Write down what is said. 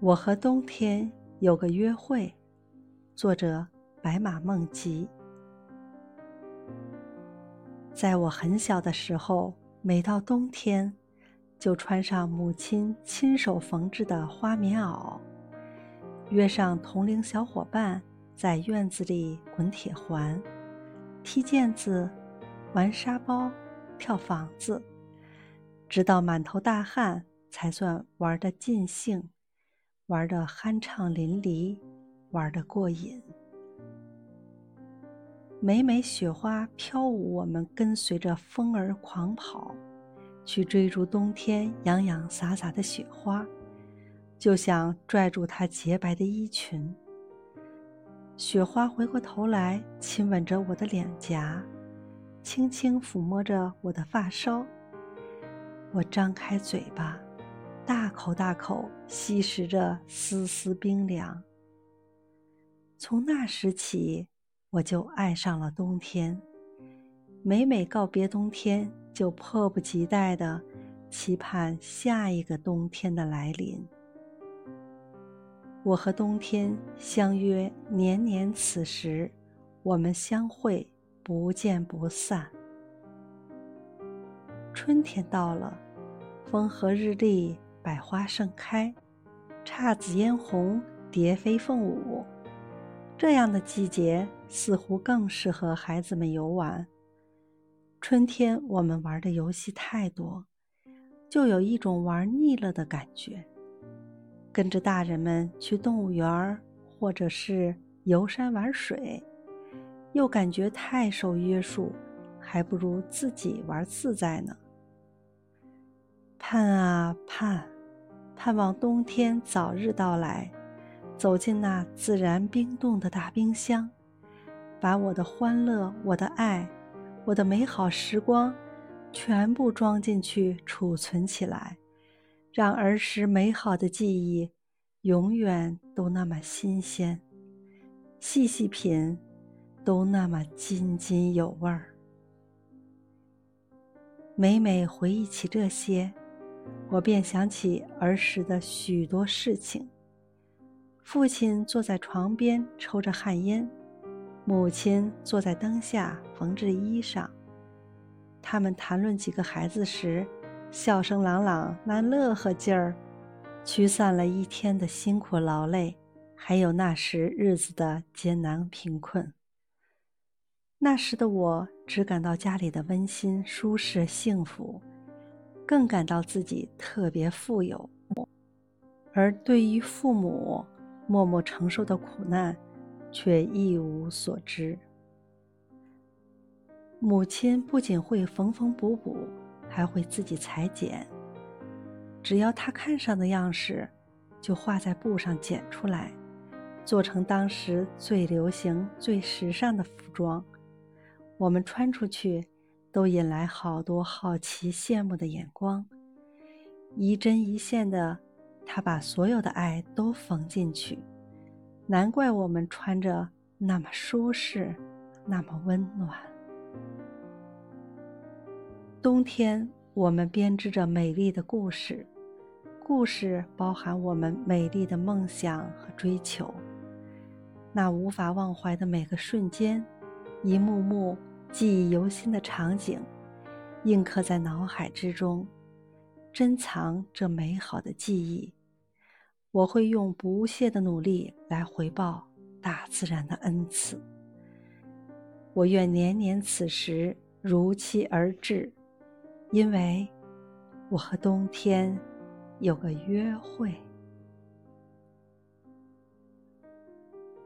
我和冬天有个约会，作者白马梦吉。在我很小的时候，每到冬天，就穿上母亲亲手缝制的花棉袄，约上同龄小伙伴，在院子里滚铁环、踢毽子、玩沙包、跳房子，直到满头大汗，才算玩得尽兴。玩的酣畅淋漓，玩的过瘾。每每雪花飘舞，我们跟随着风儿狂跑，去追逐冬天洋洋洒洒的雪花，就想拽住它洁白的衣裙。雪花回过头来，亲吻着我的脸颊，轻轻抚摸着我的发梢。我张开嘴巴。大口大口吸食着丝丝冰凉。从那时起，我就爱上了冬天。每每告别冬天，就迫不及待地期盼下一个冬天的来临。我和冬天相约，年年此时，我们相会，不见不散。春天到了，风和日丽。百花盛开，姹紫嫣红，蝶飞凤舞。这样的季节似乎更适合孩子们游玩。春天我们玩的游戏太多，就有一种玩腻了的感觉。跟着大人们去动物园，或者是游山玩水，又感觉太受约束，还不如自己玩自在呢。盼啊盼。盼望冬天早日到来，走进那自然冰冻的大冰箱，把我的欢乐、我的爱、我的美好时光，全部装进去储存起来，让儿时美好的记忆永远都那么新鲜，细细品，都那么津津有味儿。每每回忆起这些。我便想起儿时的许多事情。父亲坐在床边抽着旱烟，母亲坐在灯下缝制衣裳。他们谈论几个孩子时，笑声朗朗，那乐呵劲儿，驱散了一天的辛苦劳累，还有那时日子的艰难贫困。那时的我只感到家里的温馨、舒适、幸福。更感到自己特别富有，而对于父母默默承受的苦难，却一无所知。母亲不仅会缝缝补补，还会自己裁剪。只要她看上的样式，就画在布上剪出来，做成当时最流行、最时尚的服装。我们穿出去。都引来好多好奇、羡慕的眼光。一针一线的，他把所有的爱都缝进去，难怪我们穿着那么舒适，那么温暖。冬天，我们编织着美丽的故事，故事包含我们美丽的梦想和追求。那无法忘怀的每个瞬间，一幕幕。记忆犹新的场景，印刻在脑海之中，珍藏这美好的记忆。我会用不懈的努力来回报大自然的恩赐。我愿年年此时如期而至，因为我和冬天有个约会。